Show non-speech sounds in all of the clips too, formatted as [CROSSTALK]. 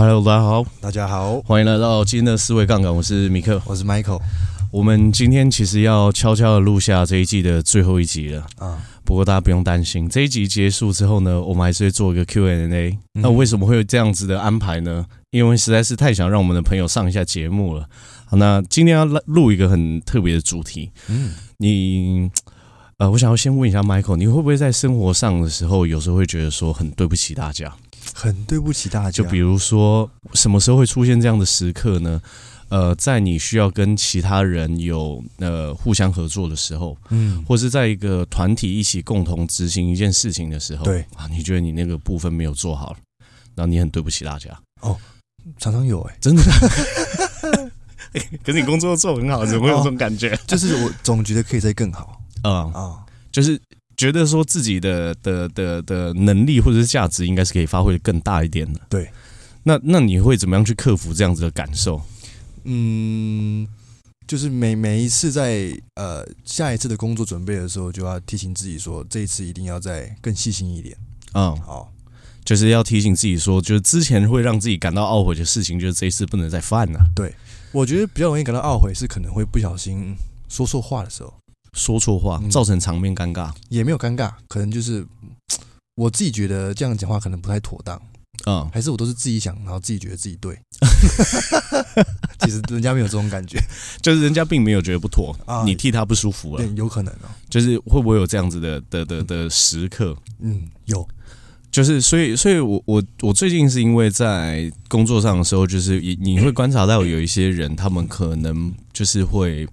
Hello，大家好，大家好，欢迎来到今天的思维杠杆。我是米克，我是 Michael。我们今天其实要悄悄的录下这一季的最后一集了啊。不过大家不用担心，这一集结束之后呢，我们还是会做一个 Q&A。那为什么会有这样子的安排呢？因为实在是太想让我们的朋友上一下节目了。好，那今天要录一个很特别的主题。嗯，你呃，我想要先问一下 Michael，你会不会在生活上的时候，有时候会觉得说很对不起大家？很对不起大家。就比如说，什么时候会出现这样的时刻呢？呃，在你需要跟其他人有呃互相合作的时候，嗯，或是在一个团体一起共同执行一件事情的时候，对啊，你觉得你那个部分没有做好，然后你很对不起大家。哦，常常有哎、欸，真的。[LAUGHS] [LAUGHS] 可是你工作做很好，怎么会有这种感觉？哦、就是我总觉得可以再更好。啊啊、嗯嗯，就是。觉得说自己的的的的能力或者是价值应该是可以发挥的更大一点的。对，那那你会怎么样去克服这样子的感受？嗯，就是每每一次在呃下一次的工作准备的时候，就要提醒自己说，这一次一定要再更细心一点。嗯，好，就是要提醒自己说，就是之前会让自己感到懊悔的事情，就是这一次不能再犯了。对，我觉得比较容易感到懊悔是可能会不小心说错话的时候。说错话，造成场面尴尬，也没有尴尬，可能就是 [TSK] 我自己觉得这样讲话可能不太妥当，嗯，还是我都是自己想，然后自己觉得自己对，[LAUGHS] 其实人家没有这种感觉，就是人家并没有觉得不妥，你替他不舒服了，对，有可能哦，就是会不会有这样子的的的的时刻？嗯，有，就是所以，所以我我我最近是因为在工作上的时候，就是你你会观察到有一些人，他们可能就是会。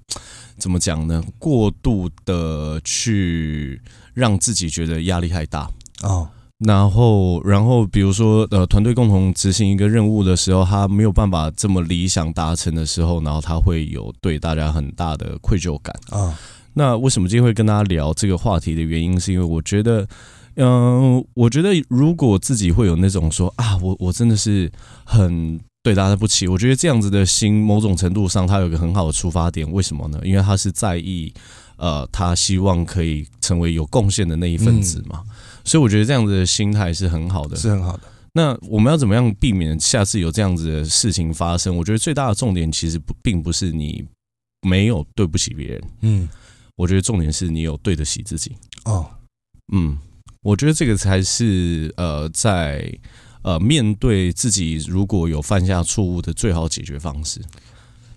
怎么讲呢？过度的去让自己觉得压力太大哦，然后，然后比如说，呃，团队共同执行一个任务的时候，他没有办法这么理想达成的时候，然后他会有对大家很大的愧疚感啊。那为什么今天会跟大家聊这个话题的原因，是因为我觉得，嗯，我觉得如果自己会有那种说啊，我我真的是很。对大家不起，我觉得这样子的心，某种程度上，他有一个很好的出发点。为什么呢？因为他是在意，呃，他希望可以成为有贡献的那一份子嘛。嗯、所以我觉得这样子的心态是很好的，是很好的。那我们要怎么样避免下次有这样子的事情发生？我觉得最大的重点其实不并不是你没有对不起别人，嗯，我觉得重点是你有对得起自己。哦，嗯，我觉得这个才是呃在。呃，面对自己如果有犯下错误的最好解决方式，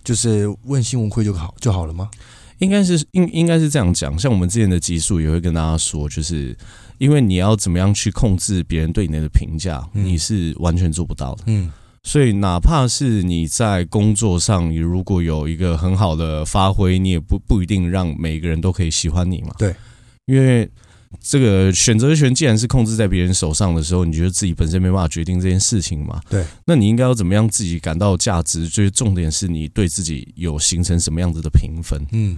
就是问心无愧就好就好了吗？应该是应应该是这样讲。像我们之前的集数也会跟大家说，就是因为你要怎么样去控制别人对你的评价，你是完全做不到的。嗯，所以哪怕是你在工作上，你如果有一个很好的发挥，你也不不一定让每个人都可以喜欢你嘛。对，因为。这个选择权既然是控制在别人手上的时候，你觉得自己本身没办法决定这件事情嘛？对，那你应该要怎么样自己感到价值？就是重点是你对自己有形成什么样子的评分？嗯，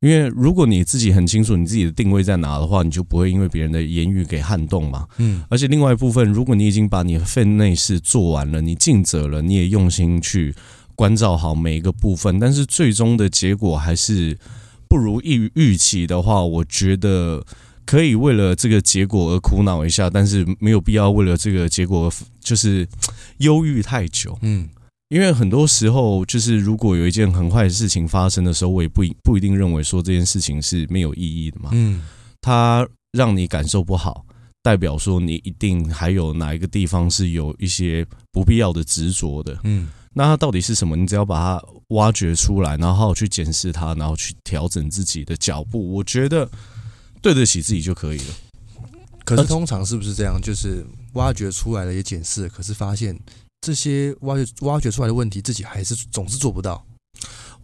因为如果你自己很清楚你自己的定位在哪的话，你就不会因为别人的言语给撼动嘛。嗯，而且另外一部分，如果你已经把你的分内事做完了，你尽责了，你也用心去关照好每一个部分，但是最终的结果还是不如预预期的话，我觉得。可以为了这个结果而苦恼一下，但是没有必要为了这个结果就是 [TSK] 忧郁太久。嗯，因为很多时候，就是如果有一件很坏的事情发生的时候，我也不不一定认为说这件事情是没有意义的嘛。嗯，它让你感受不好，代表说你一定还有哪一个地方是有一些不必要的执着的。嗯，那它到底是什么？你只要把它挖掘出来，然后去检视它，然后去调整自己的脚步。我觉得。对得起自己就可以了。可是通常是不是这样？就是挖掘出来了也检视，可是发现这些挖掘挖掘出来的问题，自己还是总是做不到。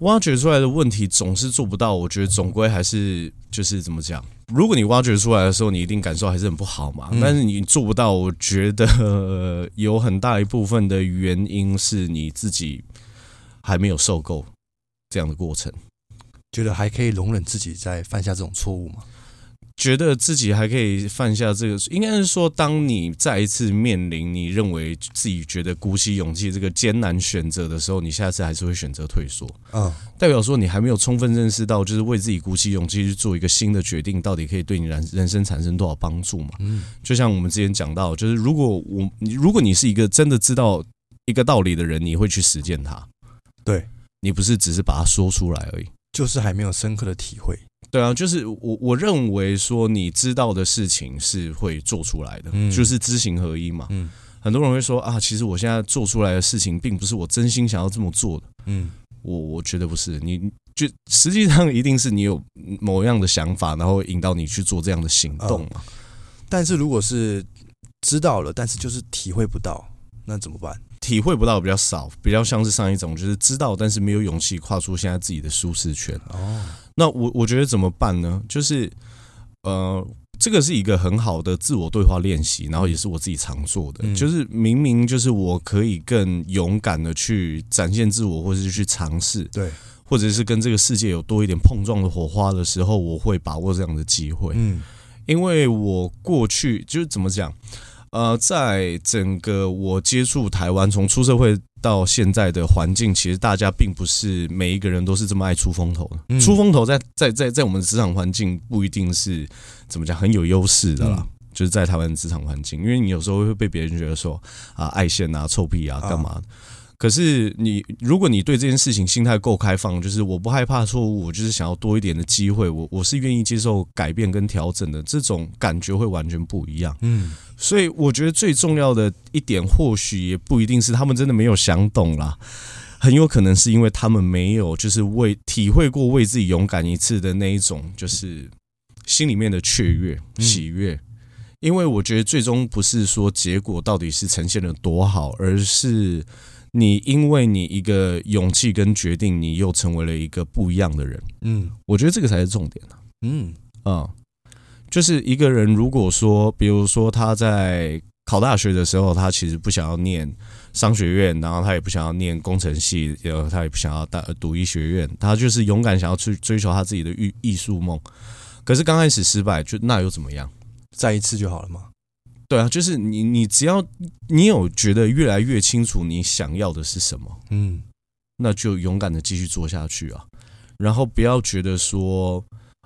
挖掘出来的问题总是做不到，我觉得总归还是就是怎么讲？如果你挖掘出来的时候，你一定感受还是很不好嘛。嗯、但是你做不到，我觉得有很大一部分的原因是你自己还没有受够这样的过程，觉得还可以容忍自己在犯下这种错误吗？觉得自己还可以犯下这个，应该是说，当你再一次面临你认为自己觉得鼓起勇气这个艰难选择的时候，你下次还是会选择退缩。嗯，代表说你还没有充分认识到，就是为自己鼓起勇气去做一个新的决定，到底可以对你人人生产生多少帮助嘛？嗯，就像我们之前讲到，就是如果我如果你是一个真的知道一个道理的人，你会去实践它。对，你不是只是把它说出来而已，就是还没有深刻的体会。对啊，就是我我认为说你知道的事情是会做出来的，嗯、就是知行合一嘛。嗯，很多人会说啊，其实我现在做出来的事情并不是我真心想要这么做的。嗯，我我觉得不是，你就实际上一定是你有某样的想法，然后引导你去做这样的行动嘛。嗯、但是如果是知道了，但是就是体会不到，那怎么办？体会不到比较少，比较像是上一种，就是知道但是没有勇气跨出现在自己的舒适圈。哦。那我我觉得怎么办呢？就是，呃，这个是一个很好的自我对话练习，然后也是我自己常做的。嗯、就是明明就是我可以更勇敢的去展现自我，或者是去尝试，对，或者是跟这个世界有多一点碰撞的火花的时候，我会把握这样的机会。嗯，因为我过去就是怎么讲？呃，在整个我接触台湾，从出社会到现在的环境，其实大家并不是每一个人都是这么爱出风头的。嗯、出风头在在在在我们的职场环境不一定是怎么讲很有优势的啦，嗯、就是在台湾职场环境，因为你有时候会被别人觉得说啊爱现啊臭屁啊干嘛。啊可是你，如果你对这件事情心态够开放，就是我不害怕错误，我就是想要多一点的机会，我我是愿意接受改变跟调整的，这种感觉会完全不一样。嗯，所以我觉得最重要的一点，或许也不一定是他们真的没有想懂啦，很有可能是因为他们没有就是为体会过为自己勇敢一次的那一种，就是心里面的雀跃喜悦。因为我觉得最终不是说结果到底是呈现的多好，而是。你因为你一个勇气跟决定，你又成为了一个不一样的人。嗯，我觉得这个才是重点啊。嗯啊，就是一个人如果说，比如说他在考大学的时候，他其实不想要念商学院，然后他也不想要念工程系，然后他也不想要大读医学院，他就是勇敢想要去追求他自己的艺艺术梦。可是刚开始失败，就那又怎么样？再一次就好了吗？对啊，就是你，你只要你有觉得越来越清楚你想要的是什么，嗯，那就勇敢的继续做下去啊，然后不要觉得说，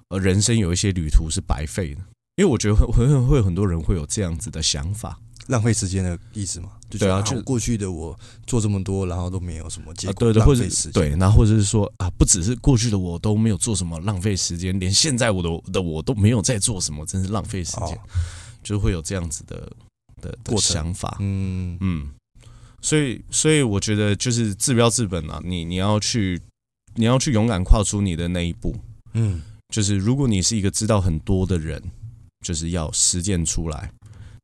呃，人生有一些旅途是白费的，因为我觉得会会会有很多人会有这样子的想法，浪费时间的意思嘛？对啊，就过去的我做这么多，然后都没有什么结果，对对，或者对，那或者是说啊，不只是过去的我都没有做什么，浪费时间，连现在我的的我都没有在做什么，真是浪费时间。就会有这样子的的的想法，嗯。嗯，所以所以我觉得就是治标治本啊，你你要去你要去勇敢跨出你的那一步，嗯，就是如果你是一个知道很多的人，就是要实践出来，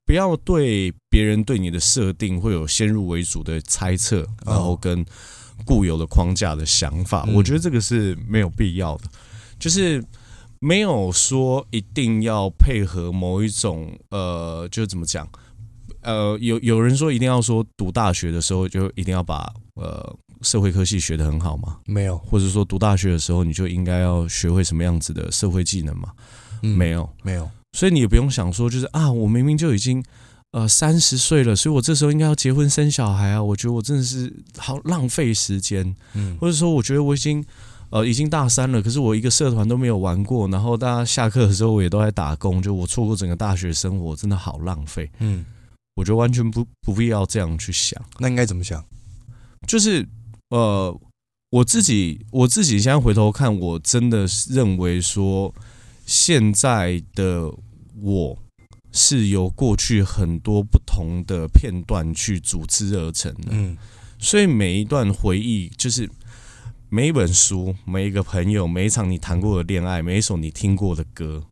不要对别人对你的设定会有先入为主的猜测，然后跟固有的框架的想法，我觉得这个是没有必要的，就是。没有说一定要配合某一种呃，就怎么讲？呃，有有人说一定要说读大学的时候就一定要把呃社会科系学得很好吗？没有，或者说读大学的时候你就应该要学会什么样子的社会技能吗？嗯，没有，没有。所以你也不用想说，就是啊，我明明就已经呃三十岁了，所以我这时候应该要结婚生小孩啊。我觉得我真的是好浪费时间，嗯，或者说我觉得我已经。呃，已经大三了，可是我一个社团都没有玩过，然后大家下课的时候我也都在打工，就我错过整个大学生活，真的好浪费。嗯，我觉得完全不不必要这样去想。那应该怎么想？就是呃，我自己我自己现在回头看，我真的认为说，现在的我是由过去很多不同的片段去组织而成的。嗯，所以每一段回忆就是。每一本书，每一个朋友，每一场你谈过的恋爱，每一首你听过的歌，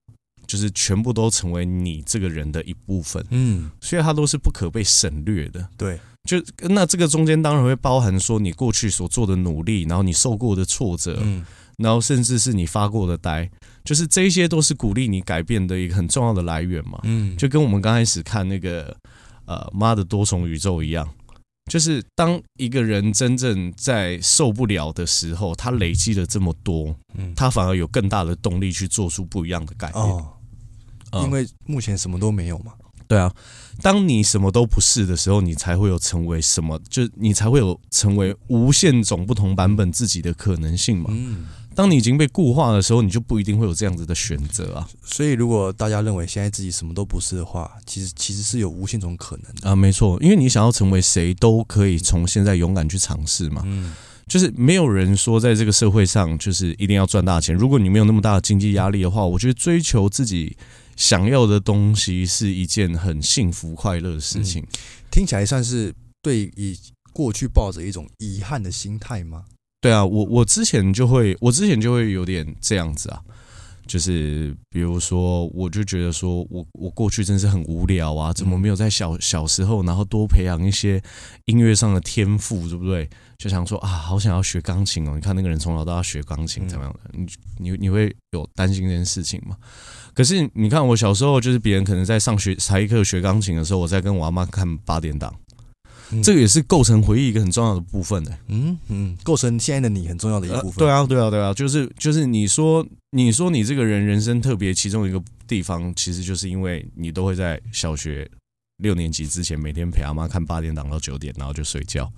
就是全部都成为你这个人的一部分。嗯，所以它都是不可被省略的。对，就那这个中间当然会包含说你过去所做的努力，然后你受过的挫折，嗯，然后甚至是你发过的呆，就是这些都是鼓励你改变的一个很重要的来源嘛，嗯，就跟我们刚开始看那个呃妈的多重宇宙一样，就是当一个人真正在受不了的时候，他累积了这么多，嗯，他反而有更大的动力去做出不一样的改变，哦，因为目前什么都没有嘛。对啊，当你什么都不是的时候，你才会有成为什么，就你才会有成为无限种不同版本自己的可能性嘛。嗯，当你已经被固化的时候，你就不一定会有这样子的选择啊。所以，如果大家认为现在自己什么都不是的话，其实其实是有无限种可能的啊。没错，因为你想要成为谁，都可以从现在勇敢去尝试嘛。嗯，就是没有人说在这个社会上就是一定要赚大钱。如果你没有那么大的经济压力的话，我觉得追求自己。想要的东西是一件很幸福快乐的事情，嗯，听起来算是对以过去抱着一种遗憾的心态吗？对啊，我我之前就会，我之前就会有点这样子啊，就是比如说，我就觉得说我我过去真是很无聊啊，怎么没有在小小时候，然后多培养一些音乐上的天赋，对不对？就想说啊，好想要学钢琴哦！你看那个人从小到大学钢琴，怎么样的？你你你会有担心这件事情吗？可是你看，我小时候就是别人可能在上学才艺课学钢琴的时候，我在跟我阿妈看八点档，嗯、这个也是构成回忆一个很重要的部分的。嗯嗯，构成现在的你很重要的一部分。对啊对啊对啊，就是就是你说你说你这个人人生特别其中一个地方，其实就是因为你都会在小学六年级之前每天陪阿妈看八点档到九点，然后就睡觉。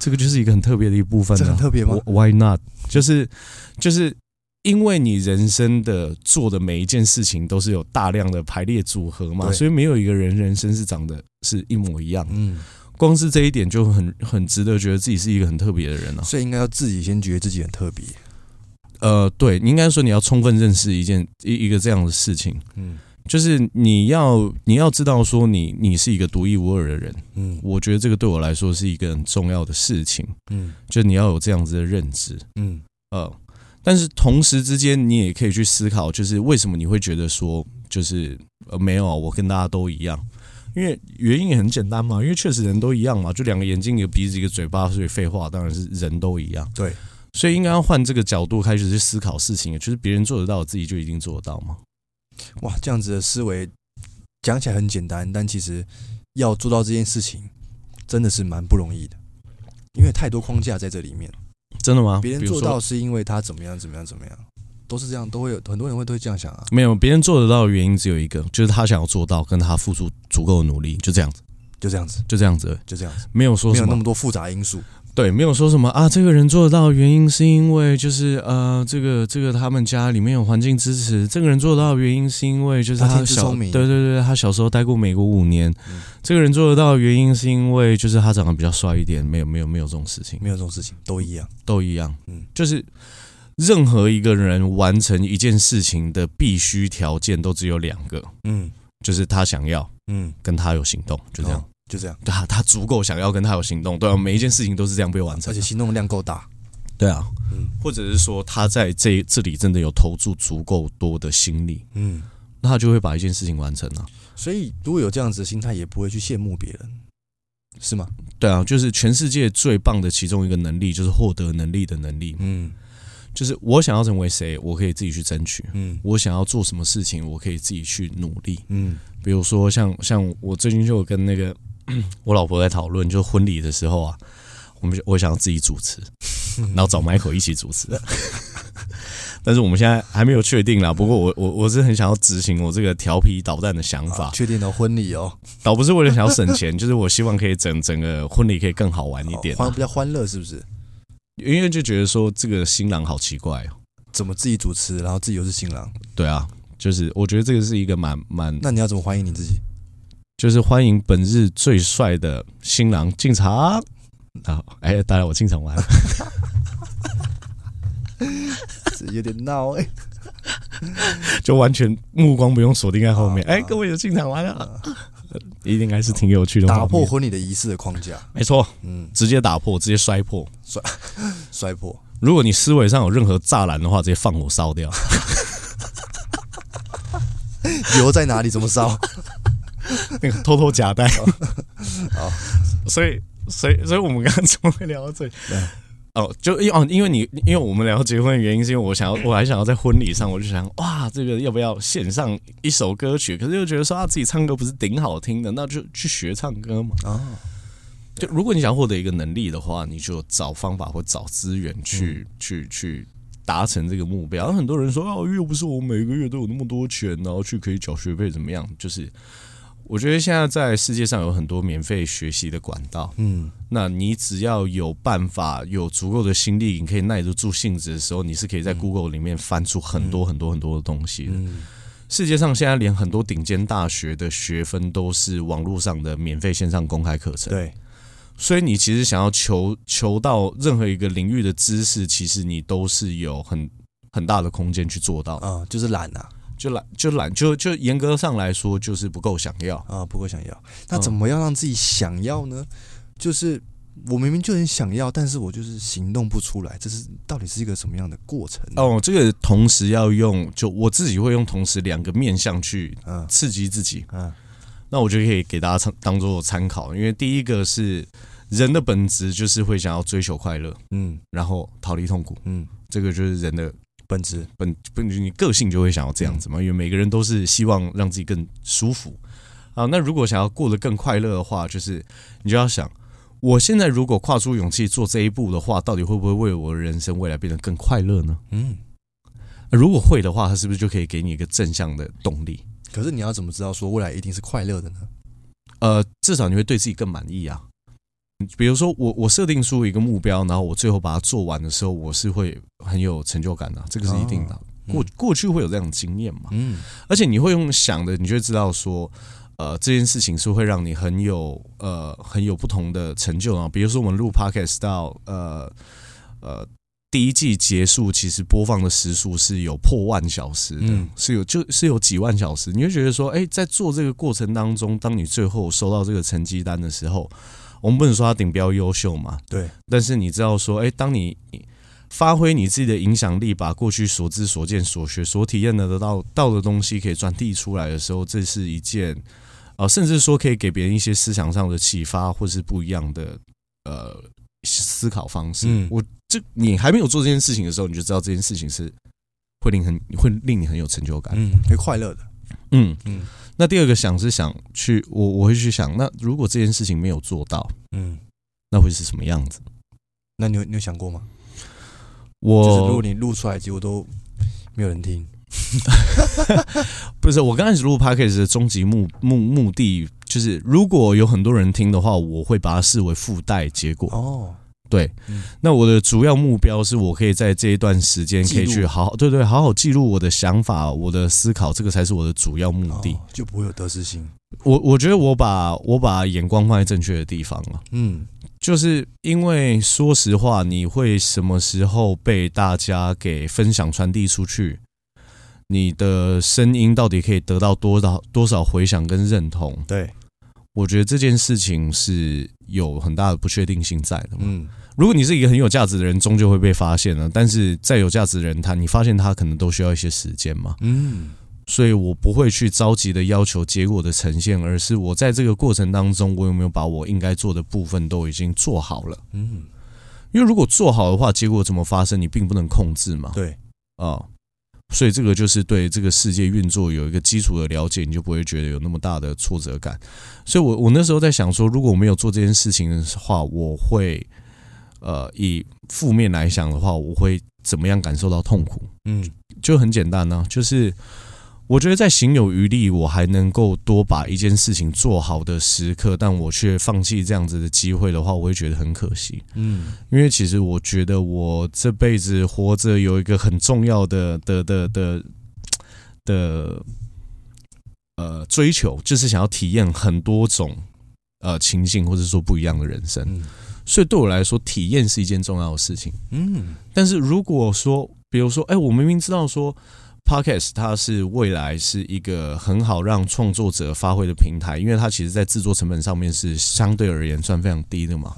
这个就是一个很特别的一部分。很特别吗？Why not？就是就是。因为你人生的做的每一件事情都是有大量的排列组合嘛，所以没有一个人人生是长得是一模一样。嗯，光是这一点就很很值得觉得自己是一个很特别的人了。所以应该要自己先觉得自己很特别。呃，对，你应该说你要充分认识一件一一个这样的事情。嗯，就是你要你要知道说你你是一个独一无二的人。嗯，我觉得这个对我来说是一个很重要的事情。嗯，就你要有这样子的认知。嗯，呃。但是同时之间，你也可以去思考，就是为什么你会觉得说，就是呃没有，我跟大家都一样，因为原因也很简单嘛，因为确实人都一样嘛，就两个眼睛、一个鼻子、一个嘴巴，所以废话当然是人都一样。对，所以应该要换这个角度开始去思考事情，就是别人做得到，自己就一定做得到吗？哇，这样子的思维讲起来很简单，但其实要做到这件事情，真的是蛮不容易的，因为太多框架在这里面。真的吗？别人做到是因为他怎么样怎么样怎么样，都是这样，都会有很多人会都会这样想啊。没有，别人做得到的原因只有一个，就是他想要做到，跟他付出足够的努力，就这样子，就这样子，就这样子，就这样子，没有说什么没有那么多复杂因素。对，没有说什么啊，这个人做得到的原因是因为就是呃，这个这个他们家里面有环境支持。这个人做得到的原因是因为就是他小，对对对，他小时候待过美国五年。嗯、这个人做得到的原因是因为就是他长得比较帅一点。没有没有没有这种事情，没有这种事情，都一样，都一样。嗯，就是任何一个人完成一件事情的必须条件都只有两个，嗯，就是他想要，嗯，跟他有行动，就这样。哦就这样，对啊他足够想要跟他有行动，对啊，每一件事情都是这样被完成，而且行动量够大，对啊，嗯，或者是说他在这这里真的有投注足够多的心力，嗯，那他就会把一件事情完成了。所以如果有这样子的心态，也不会去羡慕别人，是吗？对啊，就是全世界最棒的其中一个能力，就是获得能力的能力，嗯。就是我想要成为谁，我可以自己去争取。嗯，我想要做什么事情，我可以自己去努力。嗯，比如说像像我最近就有跟那个 [CLEARS THROAT] 我老婆在讨论，就婚礼的时候啊，我们我想要自己主持，[LAUGHS] 然后找 Michael 一起主持。[LAUGHS] 但是我们现在还没有确定啦。不过我我我是很想要执行我这个调皮捣蛋的想法。确定的婚礼哦，倒不是为了想要省钱，[LAUGHS] 就是我希望可以整整个婚礼可以更好玩一点，欢比较欢乐，是不是？因为就觉得说这个新郎好奇怪哦，怎么自己主持，然后自己又是新郎？对啊，就是我觉得这个是一个蛮蛮……那你要怎么欢迎你自己？就是欢迎本日最帅的新郎进场啊！哎，当然我进场玩，有点闹哎，[LAUGHS] 就完全目光不用锁定在后面。哎，各位有进场玩了。一定还是挺有趣的，打破婚礼的仪式的框架，没错，嗯，直接打破，直接摔破，摔 [LAUGHS] 摔破。如果你思维上有任何栅栏的话，直接放火烧掉。油在哪里？怎么烧？[LAUGHS] 那个偷偷夹带。[LAUGHS] 好，[LAUGHS] 所以所以，所以我们刚刚怎么会聊到这里？哦，就因哦，因为你，因为我们聊结婚的原因，是因为我想要，我还想要在婚礼上，我就想，哇，这个要不要献上一首歌曲？可是又觉得说，啊自己唱歌不是顶好听的，那就去学唱歌嘛。啊，就如果你想获得一个能力的话，你就找方法或找资源去、嗯、去去达成这个目标。很多人说，哦，又不是我每个月都有那么多钱，然后去可以缴学费怎么样？就是。我觉得现在在世界上有很多免费学习的管道，嗯，那你只要有办法，有足够的心力，你可以耐得住性子的时候，你是可以在 Google 里面翻出很多很多很多的东西的。世界上现在连很多顶尖大学的学分都是网络上的免费线上公开课程，对，所以你其实想要求求到任何一个领域的知识，其实你都是有很很大的空间去做到啊，就是懒啊。就懒就懒就就严格上来说，就是不够想要啊，不够想要。那怎么样让自己想要呢？就是我明明就很想要，但是我就是行动不出来，这是到底是一个什么样的过程？哦，这个同时要用，就我自己会用同时两个面向去刺激自己。嗯，那我就可以给大家参当做参考，因为第一个是人的本质就是会想要追求快乐，嗯，然后逃离痛苦，嗯，这个就是人的。本质本本你个性就会想要这样子嘛，因为每个人都是希望让自己更舒服啊。那如果想要过得更快乐的话，就是你就要想，我现在如果跨出勇气做这一步的话，到底会不会为我的人生未来变得更快乐呢？嗯，如果会的话，它是不是就可以给你一个正向的动力？可是你要怎么知道说未来一定是快乐的呢？呃，至少你会对自己更满意啊。比如说我我设定出一个目标，然后我最后把它做完的时候，我是会很有成就感的，这个是一定的。过过去会有这样的经验嘛？嗯，而且你会用想的，你就会知道说，呃，这件事情是会让你很有呃很有不同的成就啊。比如说我们录 Podcast 到呃呃第一季结束，其实播放的时数是有破万小时的，是有就是有几万小时，你会觉得说，哎，在做这个过程当中，当你最后收到这个成绩单的时候。我们不能说他顶标优秀嘛？对。但是你知道说，哎，当你发挥你自己的影响力，把过去所知、所见、所学、所体验的得到到的东西，可以传递出来的时候，这是一件啊、呃，甚至说可以给别人一些思想上的启发，或是不一样的呃思考方式。嗯。我这你还没有做这件事情的时候，你就知道这件事情是会令很会令你很有成就感，嗯，会快乐的。嗯嗯。那第二个想是想去我我会去想，那如果这件事情没有做到，嗯，那会是什么样子？那你有你有想过吗？我就是如果你录出来结果都没有人听，[LAUGHS] 不是我刚开始录 Podcast 的终极目目目的就是，如果有很多人听的话，我会把它视为附带结果哦。对，那我的主要目标是我可以在这一段时间可以去好好对对好好记录我的想法、我的思考，这个才是我的主要目的，就不会有得失心。我我觉得我把我把眼光放在正确的地方了，嗯，就是因为说实话，你会什么时候被大家给分享传递出去？你的声音到底可以得到多少多少回响跟认同？对，我觉得这件事情是有很大的不确定性在的，嗯。如果你是一个很有价值的人，终究会被发现了。但是再有价值的人，他你发现他可能都需要一些时间嘛。嗯，所以我不会去着急的要求结果的呈现，而是我在这个过程当中，我有没有把我应该做的部分都已经做好了。嗯，因为如果做好的话，结果怎么发生，你并不能控制嘛。对，啊，所以这个就是对这个世界运作有一个基础的了解，你就不会觉得有那么大的挫折感。所以我我那时候在想说，如果我没有做这件事情的话，我会。呃，以负面来想的话，我会怎么样感受到痛苦？嗯，就很简单呢、啊，就是我觉得在行有余力，我还能够多把一件事情做好的时刻，但我却放弃这样子的机会的话，我会觉得很可惜。嗯，因为其实我觉得我这辈子活着有一个很重要的的的的的呃追求，就是想要体验很多种呃情境，或者说不一样的人生。嗯所以对我来说，体验是一件重要的事情。嗯，但是如果说，比如说，哎，我明明知道说 Podcast 它是未来是一个很好让创作者发挥的平台，因为它其实在制作成本上面是相对而言算非常低的嘛。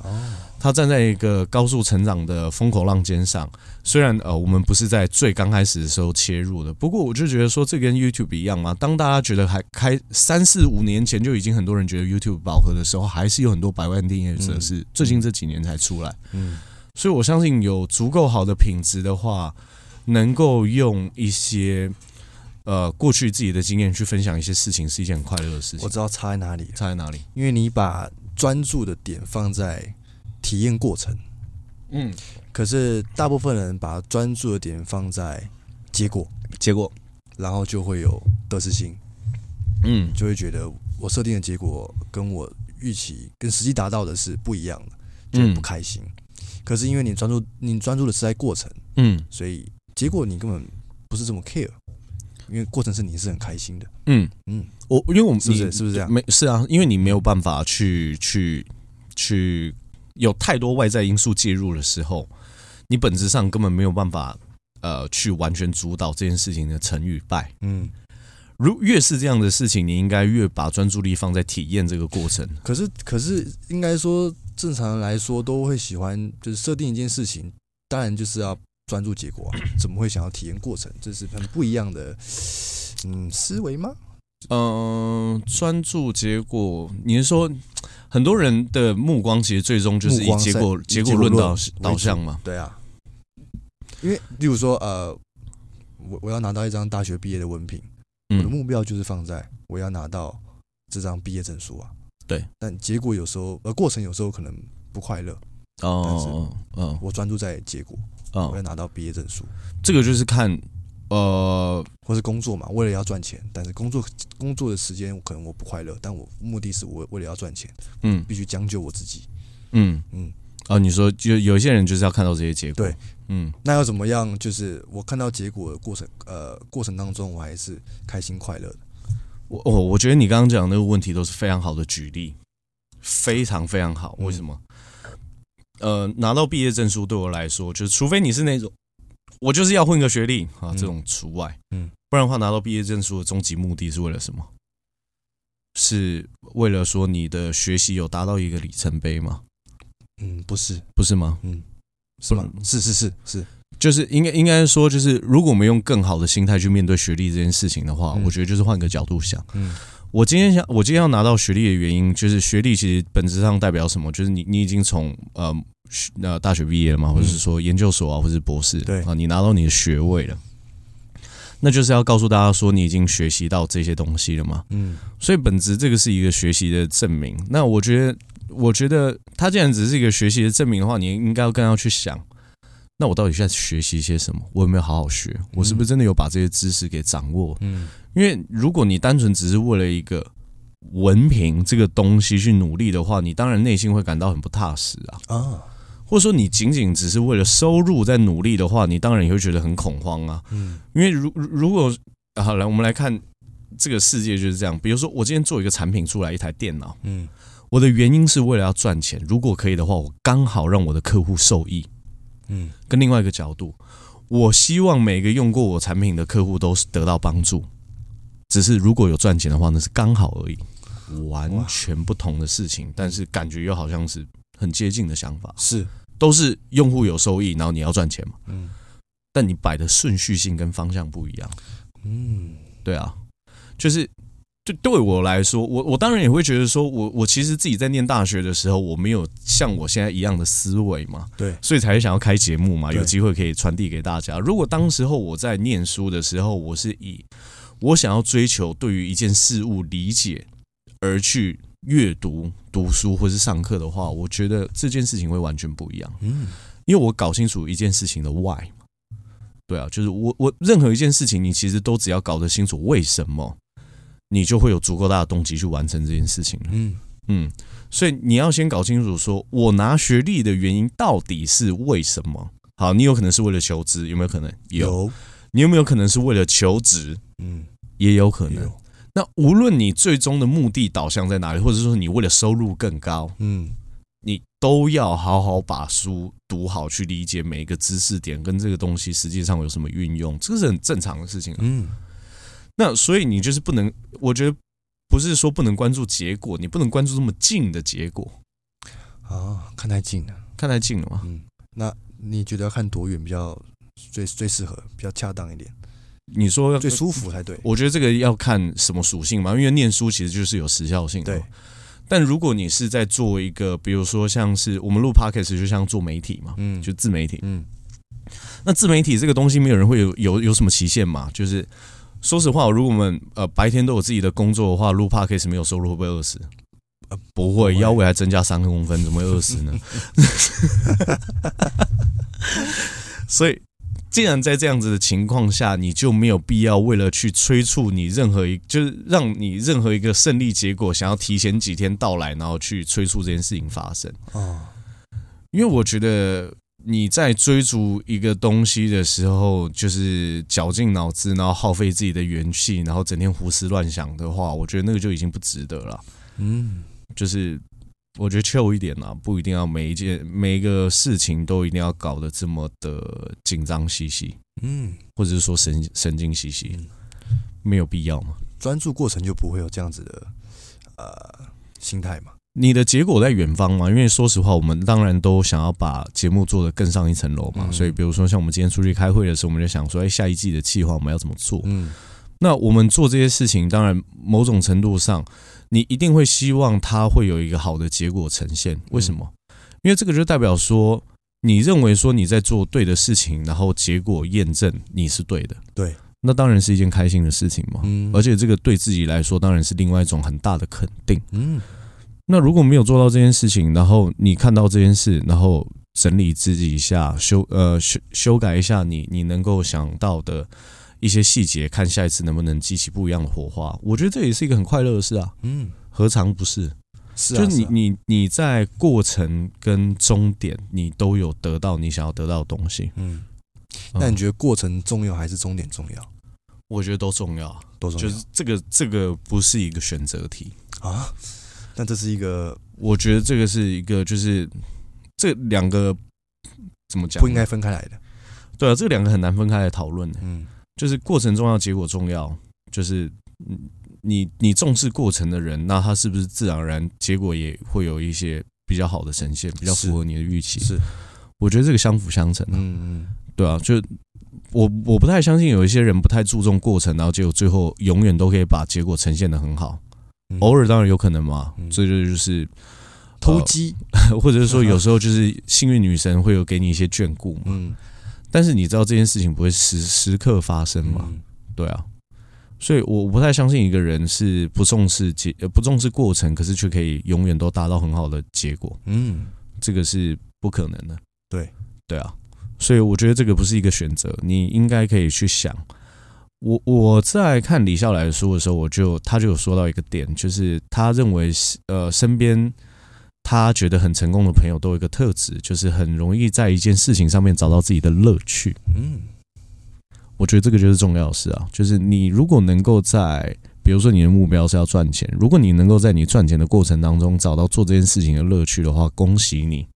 它站在一个高速成长的风口浪尖上，虽然呃我们不是在最刚开始的时候切入的，不过我就觉得说这跟 YouTube 一样嘛。当大家觉得还开三四五年前就已经很多人觉得 YouTube 饱和的时候，还是有很多百万订阅者是最近这几年才出来。嗯，所以我相信有足够好的品质的话。能够用一些呃过去自己的经验去分享一些事情，是一件很快乐的事情。我知道差在哪里，差在哪里？因为你把专注的点放在体验过程，嗯，可是大部分人把专注的点放在结果，结果，然后就会有得失心，嗯，就会觉得我设定的结果跟我预期跟实际达到的是不一样的，就不开心。嗯、可是因为你专注，你专注的是在过程，嗯，所以。结果你根本不是这么 care，因为过程是你是很开心的。嗯嗯，我因为我们是不是是不是这样？没是啊，因为你没有办法去去去有太多外在因素介入的时候，你本质上根本没有办法呃去完全主导这件事情的成与败。嗯，如越是这样的事情，你应该越把专注力放在体验这个过程。可是可是应该说正常人来说都会喜欢就是设定一件事情，当然就是要。专注结果啊，[CLEARS THROAT] 怎么会想要体验过程？这是很不一样的，嗯，思维吗？嗯，专注结果，你是说很多人的目光其实最终就是以结果结果论导导向嘛？对啊，因为例如说，呃，我我要拿到一张大学毕业的文凭，我的目标就是放在我要拿到这张毕业证书啊。对，但结果有时候呃，过程有时候可能不快乐哦，嗯，我专注在结果。啊！我要拿到毕业证书，这个就是看，呃，或是工作嘛，为了要赚钱，但是工作工作的时间可能我不快乐，但我目的是我为了要赚钱，嗯，必须将就我自己，嗯嗯。哦，你说就有一些人就是要看到这些结果，对，嗯，那要怎么样？就是我看到结果的过程，呃，过程当中我还是开心快乐的。我我我觉得你刚刚讲那个问题都是非常好的举例，非常非常好。为什么？呃，拿到毕业证书对我来说，就是除非你是那种，我就是要混个学历啊，这种除外，嗯，不然的话，拿到毕业证书的终极目的是为了什么？是为了说你的学习有达到一个里程碑吗？嗯，不是，不是吗？嗯，是吗？是是是是，就是应该应该说，就是如果我们用更好的心态去面对学历这件事情的话，我觉得就是换个角度想，嗯。我今天想，我今天要拿到学历的原因，就是学历其实本质上代表什么？就是你，你已经从呃呃大学毕业了嘛，或者是说研究所啊，或者是博士，对啊，你拿到你的学位了，那就是要告诉大家说你已经学习到这些东西了嘛。嗯，所以本质这个是一个学习的证明。那我觉得，我觉得他既然只是一个学习的证明的话，你应该要更要去想，那我到底在学习些什么？我有没有好好学？我是不是真的有把这些知识给掌握？嗯。因为如果你单纯只是为了一个文凭这个东西去努力的话，你当然内心会感到很不踏实啊。啊，或者说你仅仅只是为了收入在努力的话，你当然也会觉得很恐慌啊。嗯，因为如如果好来，我们来看这个世界就是这样。比如说，我今天做一个产品出来，一台电脑，嗯，我的原因是为了要赚钱。如果可以的话，我刚好让我的客户受益。嗯，跟另外一个角度，我希望每个用过我产品的客户都是得到帮助。只是如果有赚钱的话，那是刚好而已，完全不同的事情，但是感觉又好像是很接近的想法。是，都是用户有收益，然后你要赚钱嘛。嗯。但你摆的顺序性跟方向不一样。嗯，对啊，就是，就对我来说，我我当然也会觉得说，我我其实自己在念大学的时候，我没有像我现在一样的思维嘛。对。所以才会想要开节目嘛，有机会可以传递给大家。如果当时候我在念书的时候，我是以我想要追求对于一件事物理解而去阅读、读书或是上课的话，我觉得这件事情会完全不一样。嗯，因为我搞清楚一件事情的 why。对啊，就是我我任何一件事情，你其实都只要搞得清楚为什么，你就会有足够大的动机去完成这件事情。嗯嗯，所以你要先搞清楚，说我拿学历的原因到底是为什么？好，你有可能是为了求职，有没有可能？有。你有没有可能是为了求职？嗯。也有可能。那无论你最终的目的导向在哪里，或者说你为了收入更高，嗯，你都要好好把书读好，去理解每一个知识点跟这个东西实际上有什么运用，这个是很正常的事情。嗯，那所以你就是不能，我觉得不是说不能关注结果，你不能关注这么近的结果啊，看太近了，看太近了嘛。嗯，那你觉得要看多远比较最最适合，比较恰当一点？你说最舒服才对。我觉得这个要看什么属性嘛，因为念书其实就是有时效性的。对。但如果你是在做一个，比如说像是我们录 podcast 就像做媒体嘛，嗯，就自媒体，嗯，那自媒体这个东西没有人会有有有什么期限嘛？就是说实话，如果我们呃白天都有自己的工作的话，录 podcast 没有收入会不会饿死？呃，不会，腰围还增加三公分，怎么会饿死呢？[LAUGHS] 所以。既然在这样子的情况下，你就没有必要为了去催促你任何一，就是让你任何一个胜利结果想要提前几天到来，然后去催促这件事情发生。哦，因为我觉得你在追逐一个东西的时候，就是绞尽脑汁，然后耗费自己的元气，然后整天胡思乱想的话，我觉得那个就已经不值得了。嗯，就是。我觉得 chill 一点啦，不一定要每一件每一个事情都一定要搞得这么的紧张兮兮，嗯，或者是说神神经兮兮，没有必要嘛。专注过程就不会有这样子的呃心态嘛。你的结果在远方嘛，因为说实话，我们当然都想要把节目做得更上一层楼嘛。嗯、所以，比如说像我们今天出去开会的时候，我们就想说，哎，下一季的计划我们要怎么做？嗯，那我们做这些事情，当然某种程度上。你一定会希望它会有一个好的结果呈现，为什么？因为这个就代表说，你认为说你在做对的事情，然后结果验证你是对的，对，那当然是一件开心的事情嘛。嗯，而且这个对自己来说，当然是另外一种很大的肯定。嗯，那如果没有做到这件事情，然后你看到这件事，然后整理自己一下，修呃修修改一下你你能够想到的。一些细节，看下一次能不能激起不一样的火花。我觉得这也是一个很快乐的事啊。嗯，何尝不是？是啊，就是你你你在过程跟终点，你都有得到你想要得到的东西。嗯，那你觉得过程重要还是终点重要？我觉得都重要，都重要。就是这个这个不是一个选择题啊。但这是一个，我觉得这个是一个，就是这两个怎么讲？不应该分开来的。对啊，这两个很难分开来讨论的。嗯。就是过程重要，结果重要。就是你你重视过程的人，那他是不是自然而然结果也会有一些比较好的呈现，比较符合你的预期？是，我觉得这个相辅相成。嗯嗯，对啊，就我我不太相信有一些人不太注重过程，然后结果最后永远都可以把结果呈现的很好。偶尔当然有可能嘛，这就就是投机，[LAUGHS] 或者是说有时候就是幸运女神会有给你一些眷顾嘛。嗯。但是你知道这件事情不会时时刻发生嘛？嗯、对啊，所以我不太相信一个人是不重视结呃不重视过程，可是却可以永远都达到很好的结果。嗯，这个是不可能的。对对啊，所以我觉得这个不是一个选择，你应该可以去想。我我在看李笑来的书的时候，我就他就有说到一个点，就是他认为呃身边。他觉得很成功的朋友都有一个特质，就是很容易在一件事情上面找到自己的乐趣。嗯，我觉得这个就是重要的事啊。就是你如果能够在，比如说你的目标是要赚钱，如果你能够在你赚钱的过程当中找到做这件事情的乐趣的话，恭喜你，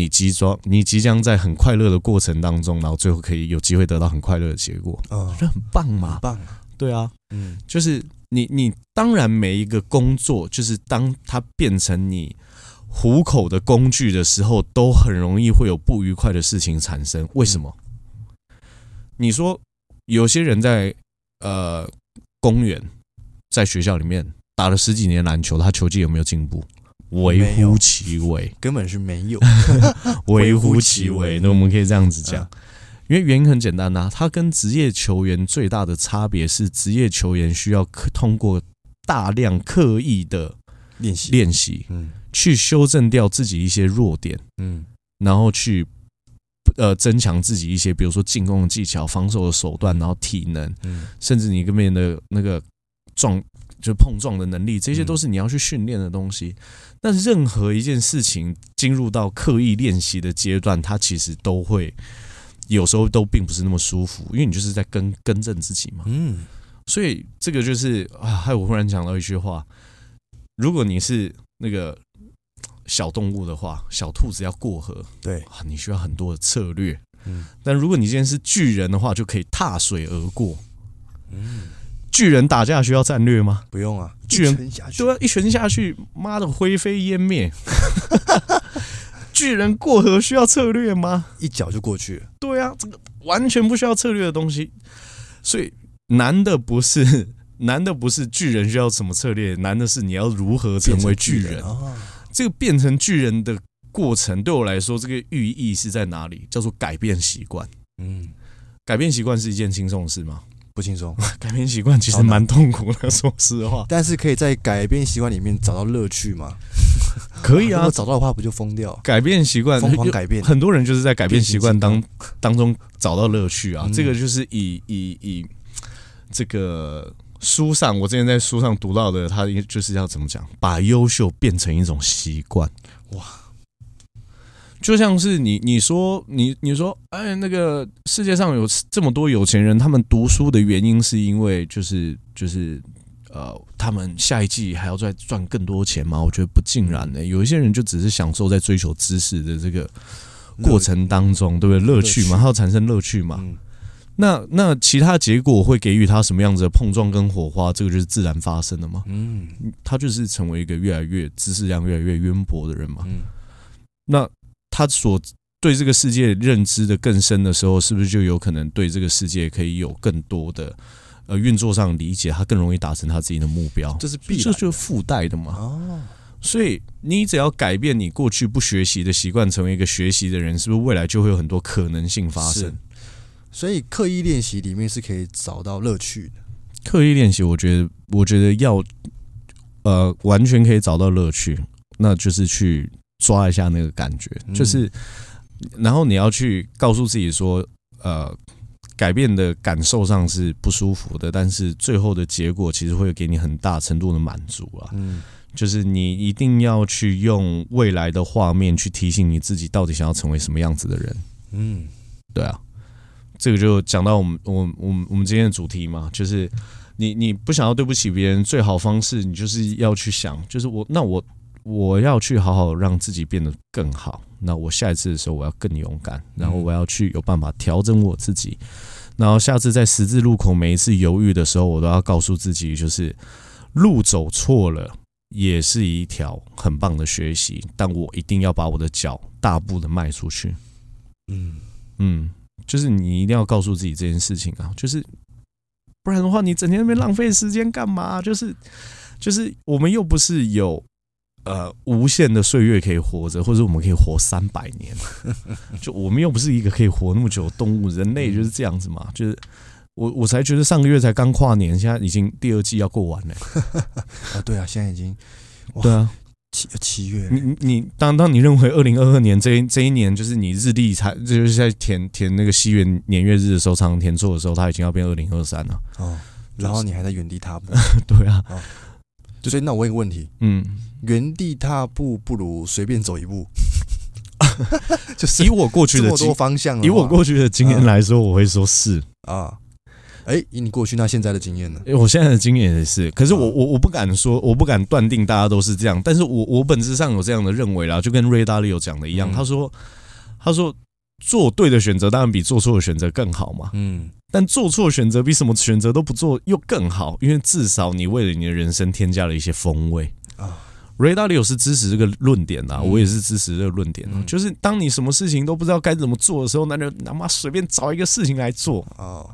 你即将你即将在很快乐的过程当中，然后最后可以有机会得到很快乐的结果。嗯，我觉得很棒嘛，棒，对啊，嗯，就是。你你当然每一个工作，就是当它变成你糊口的工具的时候，都很容易会有不愉快的事情产生。为什么？你说有些人在呃公园，在学校里面打了十几年篮球，他球技有没有进步？微乎其微，根本是没有，[LAUGHS] 微乎其微。[LAUGHS] 那我们可以这样子讲。因为原因很简单呐、啊，他跟职业球员最大的差别是，职业球员需要通过大量刻意的练习练习，嗯，去修正掉自己一些弱点，嗯，然后去呃增强自己一些，比如说进攻的技巧、防守的手段，然后体能，嗯，甚至你跟别人的那个撞就碰撞的能力，这些都是你要去训练的东西。但是任何一件事情进入到刻意练习的阶段，它其实都会。有时候都并不是那么舒服，因为你就是在更更正自己嘛。嗯，所以这个就是啊，害我忽然讲到一句话：如果你是那个小动物的话，小兔子要过河，对啊，你需要很多的策略。嗯，但如果你今天是巨人的话，就可以踏水而过。嗯，巨人打架需要战略吗？不用啊，巨人对啊，一拳下去，妈的灰飞烟灭。[LAUGHS] 巨人过河需要策略吗？一脚就过去了。对啊，这个完全不需要策略的东西。所以难的不是 [LAUGHS] 难的不是巨人需要什么策略，难的是你要如何成为巨人。这个变成巨人的过程，对我来说，这个寓意是在哪里？叫做改变习惯。嗯，改变习惯是一件轻松的事吗？不轻松。[LAUGHS] 改变习惯其实蛮痛苦的，说实话。[LAUGHS] 但是可以在改变习惯里面找到乐趣吗？[LAUGHS] 可以啊，如果找到的话不就疯掉？改变习惯，疯狂改变，很多人就是在改变习惯当当中找到乐趣啊。这个就是以以以这个书上，我之前在书上读到的，他就是要怎么讲，把优秀变成一种习惯。哇，就像是你你说你你说，哎，那个世界上有这么多有钱人，他们读书的原因是因为就是就是。呃，他们下一季还要再赚更多钱吗？我觉得不尽然的。有一些人就只是享受在追求知识的这个过程当中，对不对？乐趣嘛，他要产生乐趣嘛。那那其他结果会给予他什么样子的碰撞跟火花？这个就是自然发生的嘛。嗯，他就是成为一个越来越知识量越来越渊博的人嘛。嗯，那他所对这个世界认知的更深的时候，是不是就有可能对这个世界可以有更多的？呃，运作上理解，他更容易达成他自己的目标，这是必，这就是附带的嘛。哦，所以你只要改变你过去不学习的习惯，成为一个学习的人，是不是未来就会有很多可能性发生？所以刻意练习里面是可以找到乐趣的。刻意练习，我觉得，我觉得要呃，完全可以找到乐趣，那就是去抓一下那个感觉，就是，然后你要去告诉自己说，呃。改变的感受上是不舒服的，但是最后的结果其实会给你很大程度的满足啊。嗯，就是你一定要去用未来的画面去提醒你自己，到底想要成为什么样子的人。嗯，对啊，这个就讲到我们我我们我们今天的主题嘛，就是你你不想要对不起别人，最好方式你就是要去想，就是我那我我要去好好让自己变得更好。那我下一次的时候，我要更勇敢，然后我要去有办法调整我自己。然后下次在十字路口每一次犹豫的时候，我都要告诉自己，就是路走错了也是一条很棒的学习，但我一定要把我的脚大步的迈出去。嗯嗯，就是你一定要告诉自己这件事情啊，就是不然的话，你整天在那边浪费时间干嘛？就是就是我们又不是有。呃，无限的岁月可以活着，或者我们可以活三百年，[LAUGHS] 就我们又不是一个可以活那么久的动物，人类就是这样子嘛。就是我我才觉得上个月才刚跨年，现在已经第二季要过完了。[LAUGHS] 啊，对啊，现在已经对啊，七七月。你你当当你认为二零二二年这一这一年就是你日历才就是在填填那个西元年月日的时候，常常填错的时候，它已经要变二零二三了。哦，然后你还在原地踏步。[LAUGHS] 对啊。所以那我问个问题，嗯，原地踏步不如随便走一步，[LAUGHS] 就是以我过去的这么多方向，以我过去的经验来说，我会说是。啊，哎，以你过去那现在的经验呢？我现在的经验也是，可是我我我不敢说，我不敢断定大家都是这样，但是我我本质上有这样的认为啦，就跟瑞达利有讲的一样，他说他说做对的选择当然比做错的选择更好嘛，嗯。但做错选择比什么选择都不做又更好，因为至少你为了你的人生添加了一些风味。啊。Ray 到底有是支持这个论点的，我也是支持这个论点。就是当你什么事情都不知道该怎么做的时候，那就 [LAUGHS] 他妈随便找一个事情来做啊。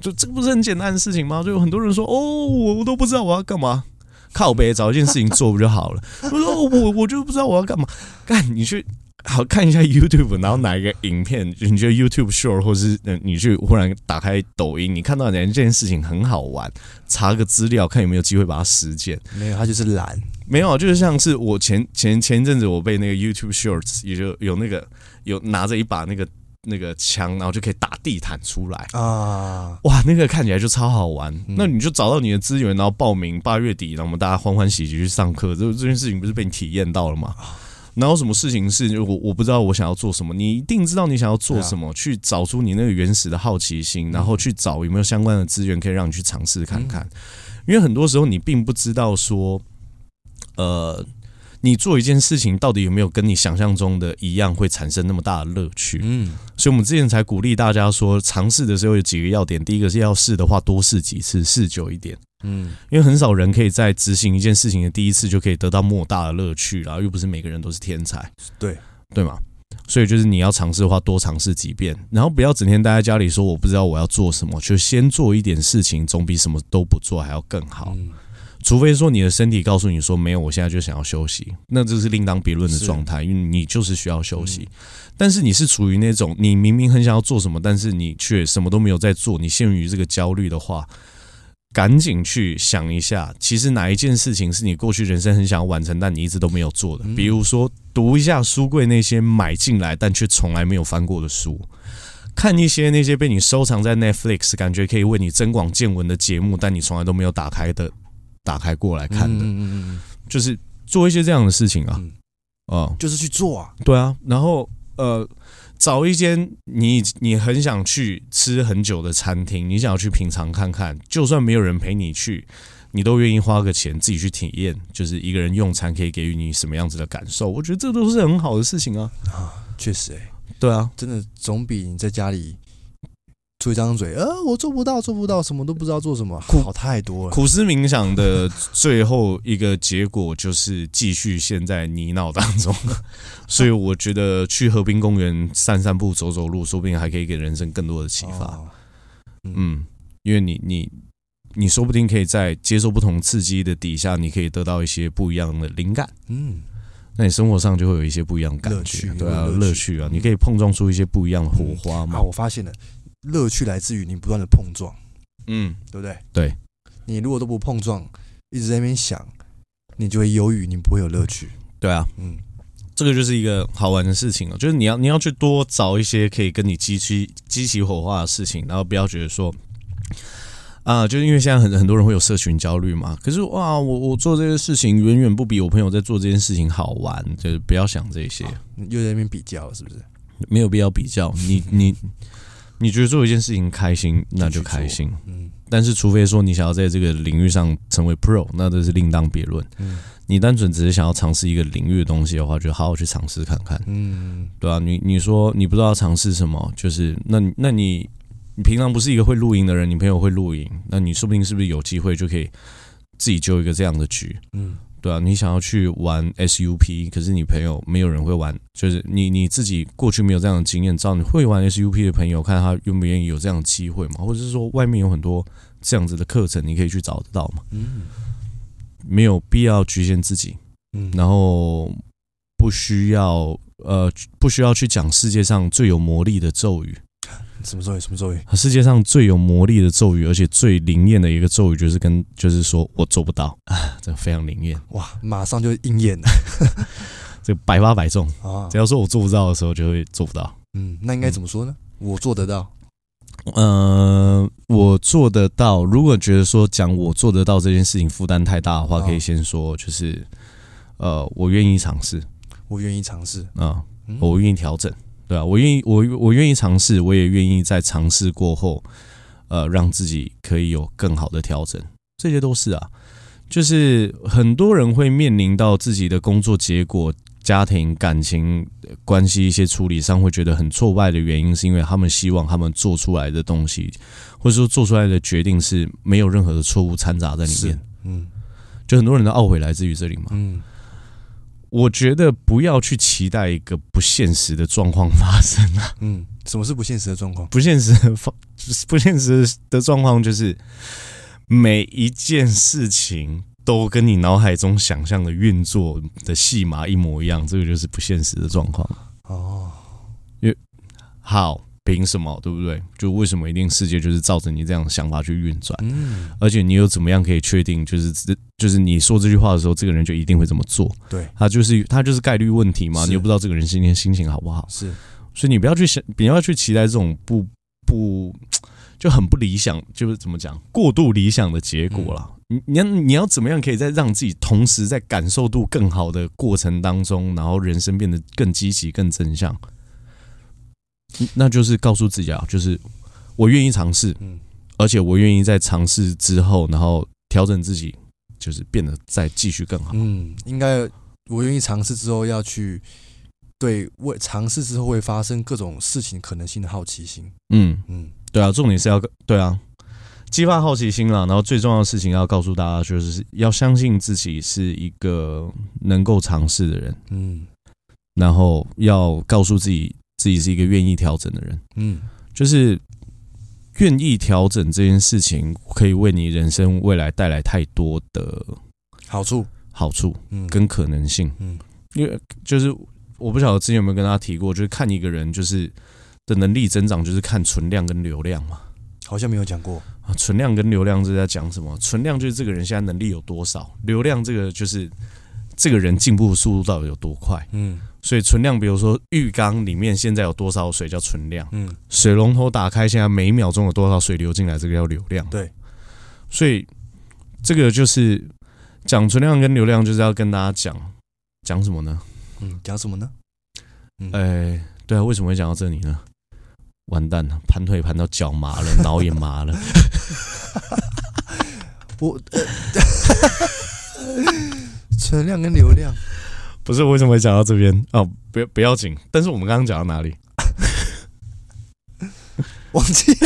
就这个不是很简单的事情吗？就有很多人说哦，我我都不知道我要干嘛，靠北找一件事情做不就好了？[LAUGHS] 我说我我就不知道我要干嘛，干你去。好，看一下 YouTube，然后哪一个影片，你觉得 YouTube Short，或是嗯，你去忽然打开抖音，你看到哪件事情很好玩，查个资料，看有没有机会把它实践。没有，他就是懒。没有，就是像是我前前前一阵子，我被那个 YouTube Shorts，也就有那个有拿着一把那个那个枪，然后就可以打地毯出来啊！哇，那个看起来就超好玩。嗯、那你就找到你的资源，然后报名八月底，然后我们大家欢欢喜喜去上课。这这件事情不是被你体验到了吗？然后什么事情是我我不知道我想要做什么？你一定知道你想要做什么，去找出你那个原始的好奇心，然后去找有没有相关的资源可以让你去尝试看看。因为很多时候你并不知道说，呃，你做一件事情到底有没有跟你想象中的一样，会产生那么大的乐趣？嗯，所以我们之前才鼓励大家说，尝试的时候有几个要点。第一个是要试的话，多试几次，试久一点。嗯，因为很少人可以在执行一件事情的第一次就可以得到莫大的乐趣，然后又不是每个人都是天才。对，对嘛？所以就是你要尝试的话，多尝试几遍，然后不要整天待在家里说我不知道我要做什么，就先做一点事情，总比什么都不做还要更好。嗯、除非说你的身体告诉你说没有，我现在就想要休息，那这是另当别论的状态，因为你就是需要休息。嗯、但是你是处于那种你明明很想要做什么，但是你却什么都没有在做，你陷于这个焦虑的话。赶紧去想一下，其实哪一件事情是你过去人生很想要完成，但你一直都没有做的？比如说，读一下书柜那些买进来但却从来没有翻过的书，看一些那些被你收藏在 Netflix，感觉可以为你增广见闻的节目，但你从来都没有打开的，打开过来看的，就是做一些这样的事情啊，啊，就是去做啊，对啊，然后呃。找一间你你很想去吃很久的餐厅，你想要去品尝看看，就算没有人陪你去，你都愿意花个钱自己去体验，就是一个人用餐可以给予你什么样子的感受？我觉得这都是很好的事情啊！啊，确实，哎，对啊，真的总比你在家里。出一张嘴，呃，我做不到，做不到，什么都不知道做什么，好太多了。苦思冥想的最后一个结果就是继续陷在泥淖当中，所以我觉得去河滨公园散散步、走走路，说不定还可以给人生更多的启发。嗯，因为你你你说不定可以在接受不同刺激的底下，你可以得到一些不一样的灵感。嗯，那你生活上就会有一些不一样的感觉，对啊，乐趣啊，你可以碰撞出一些不一样的火花嘛。啊，我发现了。乐趣来自于你不断的碰撞，嗯，对不对？对，你如果都不碰撞，一直在那边想，你就会忧郁，你不会有乐趣。对啊，嗯，这个就是一个好玩的事情了，就是你要你要去多找一些可以跟你激起激起火花的事情，然后不要觉得说，啊，就是因为现在很很多人会有社群焦虑嘛。可是哇，我我做这些事情远远不比我朋友在做这件事情好玩，就是不要想这些，又在那边比较，是不是？没有必要比较，你你。你觉得做一件事情开心，那就开心。嗯，但是除非说你想要在这个领域上成为 pro，那都是另当别论。嗯，你单纯只是想要尝试一个领域的东西的话，就好好去尝试看看。嗯，对啊，你你说你不知道尝试什么，就是那那你你平常不是一个会露营的人，你朋友会露营，那你说不定是不是有机会就可以自己就一个这样的局？嗯。对啊，你想要去玩 SUP，可是你朋友没有人会玩，就是你你自己过去没有这样的经验，找你会玩 SUP 的朋友，看他愿不愿意有这样的机会嘛？或者是说外面有很多这样子的课程，你可以去找得到嘛？嗯，没有必要局限自己，嗯，然后不需要呃不需要去讲世界上最有魔力的咒语。什么咒语？什么咒语？世界上最有魔力的咒语，而且最灵验的一个咒语，就是跟就是说我做不到啊，这非常灵验哇！马上就应验了，[LAUGHS] 这百发百中啊！只要说我做不到的时候，就会做不到。嗯，那应该怎么说呢？嗯、我做得到。呃，我做得到。如果觉得说讲我做得到这件事情负担太大的话，可以先说就是呃，我愿意尝试，我愿意尝试啊，我愿意调整。对啊，我愿意，我我愿意尝试，我也愿意在尝试过后，呃，让自己可以有更好的调整。这些都是啊，就是很多人会面临到自己的工作结果、家庭、感情关系一些处理上会觉得很挫败的原因，是因为他们希望他们做出来的东西，或者说做出来的决定是没有任何的错误掺杂在里面。嗯，就很多人的懊悔来自于这里嘛。嗯。我觉得不要去期待一个不现实的状况发生啊。嗯，什么是不现实的状况？不现实的方，[LAUGHS] 不现实的状况就是每一件事情都跟你脑海中想象的运作的戏码一模一样，这个就是不现实的状况。哦，好。凭什么？对不对？就为什么一定世界就是照着你这样的想法去运转？嗯，而且你又怎么样可以确定，就是就是你说这句话的时候，这个人就一定会这么做？对，他就是他就是概率问题嘛。你又不知道这个人今天心情好不好？是，所以你不要去想，不要去期待这种不不就很不理想，就是怎么讲过度理想的结果了。你你要你要怎么样可以在让自己同时在感受度更好的过程当中，然后人生变得更积极、更正向？那就是告诉自己啊，就是我愿意尝试，嗯，而且我愿意在尝试之后，然后调整自己，就是变得再继续更好。嗯，应该我愿意尝试之后要去对为尝试之后会发生各种事情可能性的好奇心。嗯嗯，对啊，重点是要对啊，激发好奇心啦。然后最重要的事情要告诉大家，就是要相信自己是一个能够尝试的人。嗯，然后要告诉自己，自己是一个愿意调整的人。嗯，就是。愿意调整这件事情，可以为你人生未来带来太多的好处、好处，嗯，跟可能性，嗯，因为就是我不晓得之前有没有跟大家提过，就是看一个人就是的能力增长，就是看存量跟流量嘛，好像没有讲过啊。存量跟流量是在讲什么？存量就是这个人现在能力有多少，流量这个就是这个人进步速度到底有多快，嗯。所以存量，比如说浴缸里面现在有多少水叫存量，嗯，水龙头打开，现在每秒钟有多少水流进来，这个叫流量。对，所以这个就是讲存量跟流量，就是要跟大家讲讲什么呢？嗯，讲什么呢？哎、嗯欸，对啊，为什么会讲到这里呢？完蛋了，盘腿盘到脚麻了，[LAUGHS] 脑也麻了。我 [LAUGHS] 存量跟流量。不是，为什么会讲到这边哦？不要不要紧。但是我们刚刚讲到哪里？[LAUGHS] 忘记。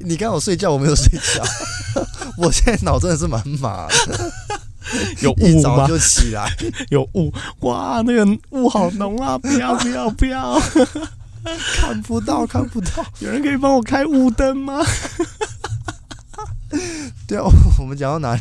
你刚好睡觉，我没有睡觉。[LAUGHS] 我现在脑真的是蛮麻的。有雾吗？就起来。[LAUGHS] 有雾哇，那个雾好浓啊！不要不要不要！看不到看不到。有人可以帮我开雾灯吗？对啊，我们讲到哪里？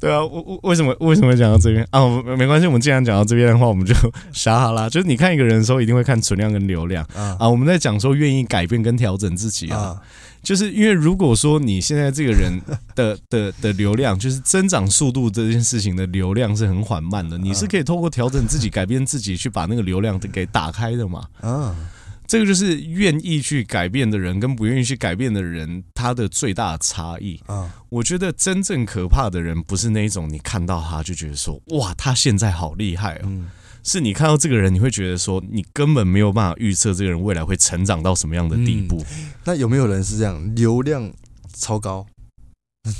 对啊，我我为什么为什么会讲到这边啊？没关系，我们既然讲到这边的话，我们就 [LAUGHS] 傻好啦。就是你看一个人的时候，一定会看存量跟流量啊。啊，我们在讲说愿意改变跟调整自己啊，啊就是因为如果说你现在这个人的 [LAUGHS] 的的流量，就是增长速度这件事情的流量是很缓慢的，你是可以透过调整自己、改变自己，去把那个流量给打开的嘛。啊。这个就是愿意去改变的人跟不愿意去改变的人，他的最大的差异啊。我觉得真正可怕的人不是那一种你看到他就觉得说哇，他现在好厉害哦，是你看到这个人，你会觉得说你根本没有办法预测这个人未来会成长到什么样的地步。那有没有人是这样，流量超高，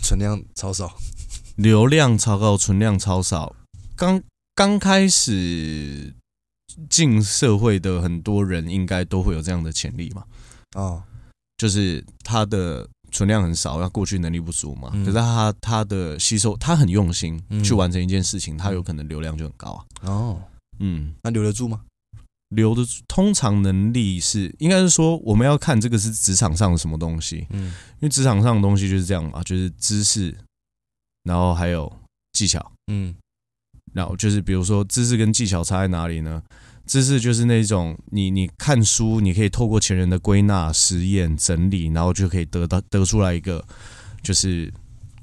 存量超少？流量超高，存量超少。刚刚开始。进社会的很多人应该都会有这样的潜力嘛？哦，就是他的存量很少，他过去能力不足嘛。可是他他的吸收，他很用心去完成一件事情，他有可能流量就很高啊。哦，嗯，那留得住吗？留得住，通常能力是应该是说，我们要看这个是职场上的什么东西。嗯，因为职场上的东西就是这样嘛，就是知识，然后还有技巧。嗯，然后就是比如说知识跟技巧差在哪里呢？知识就是那种你你看书，你可以透过前人的归纳、实验、整理，然后就可以得到得出来一个就是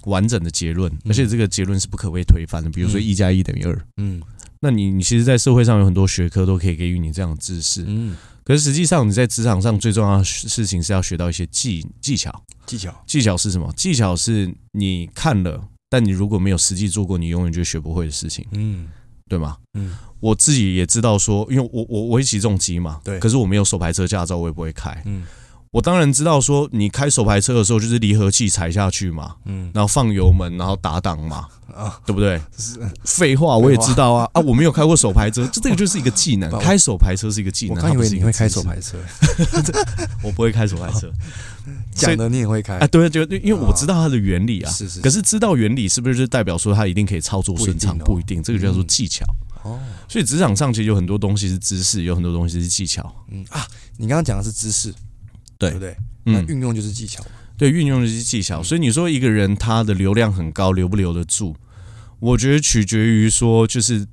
完整的结论，而且这个结论是不可被推翻的。比如说一加一等于二，嗯，那你你其实，在社会上有很多学科都可以给予你这样的知识，嗯，可是实际上你在职场上最重要的事情是要学到一些技技巧，技巧，技巧是什么？技巧是你看了，但你如果没有实际做过，你永远就学不会的事情，嗯。对吗？嗯，我自己也知道说，因为我我我会骑重机嘛，对，可是我没有手牌车驾照，我也不会开。嗯，我当然知道说，你开手排车的时候，就是离合器踩下去嘛，嗯，然后放油门，然后打档嘛，啊，对不对？废话，我也知道啊啊，我没有开过手排车，这这个就是一个技能，[LAUGHS] 开手排车是一个技能。我刚以为你会开手排车，[LAUGHS] 我不会开手排车，[LAUGHS] 讲的你也会开啊？对，就因为我知道它的原理啊，是是。可是知道原理是不是就代表说它一定可以操作顺畅？不一定，这个叫做技巧。哦，所以职场上其实有很多东西是知识，有很多东西是技巧。嗯啊，你刚刚讲的是知识，对不对？那运用就是技巧。对，运用就是技巧。所以你说一个人他的流量很高，留不留得住？我觉得取决于说，就是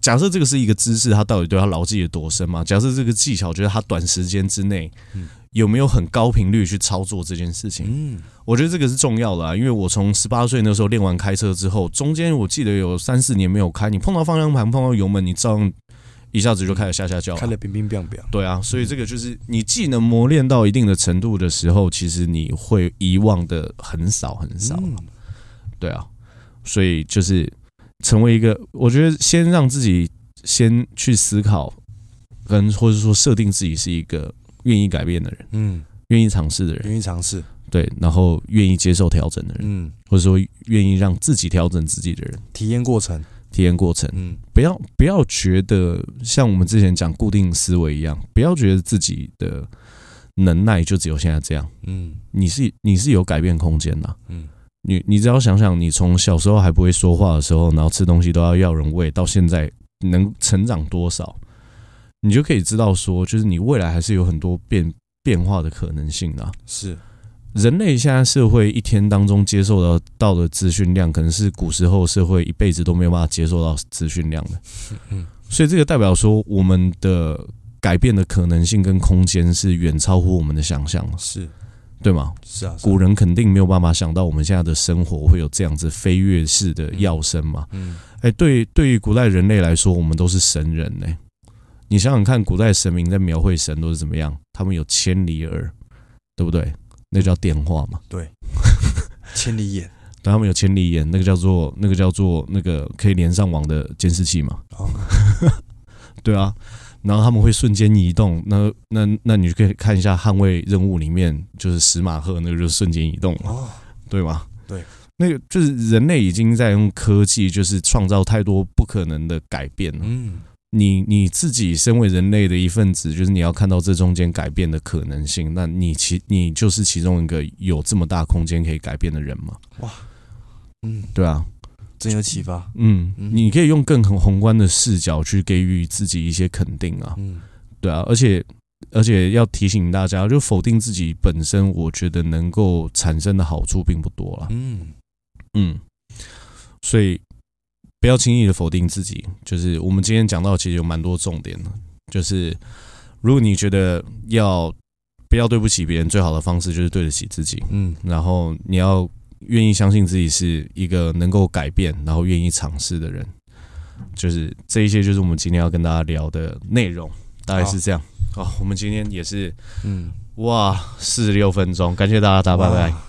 假设这个是一个知识，他到底对他牢记的多深嘛？假设这个技巧，就是他短时间之内，嗯。有没有很高频率去操作这件事情？嗯，我觉得这个是重要的啊，因为我从十八岁那时候练完开车之后，中间我记得有三四年没有开，你碰到方向盘、碰到油门，你照样一下子就开始下下叫，开得冰冰冰冰。对啊，所以这个就是你技能磨练到一定的程度的时候，其实你会遗忘的很少很少。对啊，所以就是成为一个，我觉得先让自己先去思考，跟或者说设定自己是一个。愿意改变的人，嗯，愿意尝试的人，愿意尝试，对，然后愿意接受调整的人，嗯，或者说愿意让自己调整自己的人，体验过程，体验过程，嗯，不要不要觉得像我们之前讲固定思维一样，不要觉得自己的能耐就只有现在这样，嗯，你是你是有改变空间的，嗯，你你只要想想，你从小时候还不会说话的时候，然后吃东西都要要人喂，到现在能成长多少，你就可以知道说，就是你未来还是有很多变变化的可能性的，是。人类现在社会一天当中接受到到的资讯量，可能是古时候社会一辈子都没有办法接受到资讯量的。嗯，所以这个代表说，我们的改变的可能性跟空间是远超乎我们的想象，是对吗？是啊，古人肯定没有办法想到我们现在的生活会有这样子飞跃式的跃升嘛。嗯，哎，对，对于古代人类来说，我们都是神人呢。你想想看，古代神明在描绘神都是怎么样？他们有千里耳，对不对？那叫电话嘛？对，千里眼，[LAUGHS] 对，他们有千里眼，那个叫做那个叫做那个可以连上网的监视器嘛？哦，[LAUGHS] 对啊，然后他们会瞬间移动，那那那你就可以看一下捍卫任务里面，就是史马赫那个就是瞬间移动嘛，哦，对吗？对，那个就是人类已经在用科技，就是创造太多不可能的改变了。嗯。你你自己身为人类的一份子，就是你要看到这中间改变的可能性，那你其你就是其中一个有这么大空间可以改变的人吗？哇，嗯，对啊，真有启发。嗯，你可以用更很宏观的视角去给予自己一些肯定啊。嗯，对啊，而且而且要提醒大家，就否定自己本身，我觉得能够产生的好处并不多了。嗯嗯，所以。不要轻易的否定自己，就是我们今天讲到，其实有蛮多重点的。就是如果你觉得要不要对不起别人，最好的方式就是对得起自己。嗯，然后你要愿意相信自己是一个能够改变，然后愿意尝试的人。就是这一些，就是我们今天要跟大家聊的内容，大概是这样。好，我们今天也是，嗯，哇，四十六分钟，感谢大家，大家拜拜。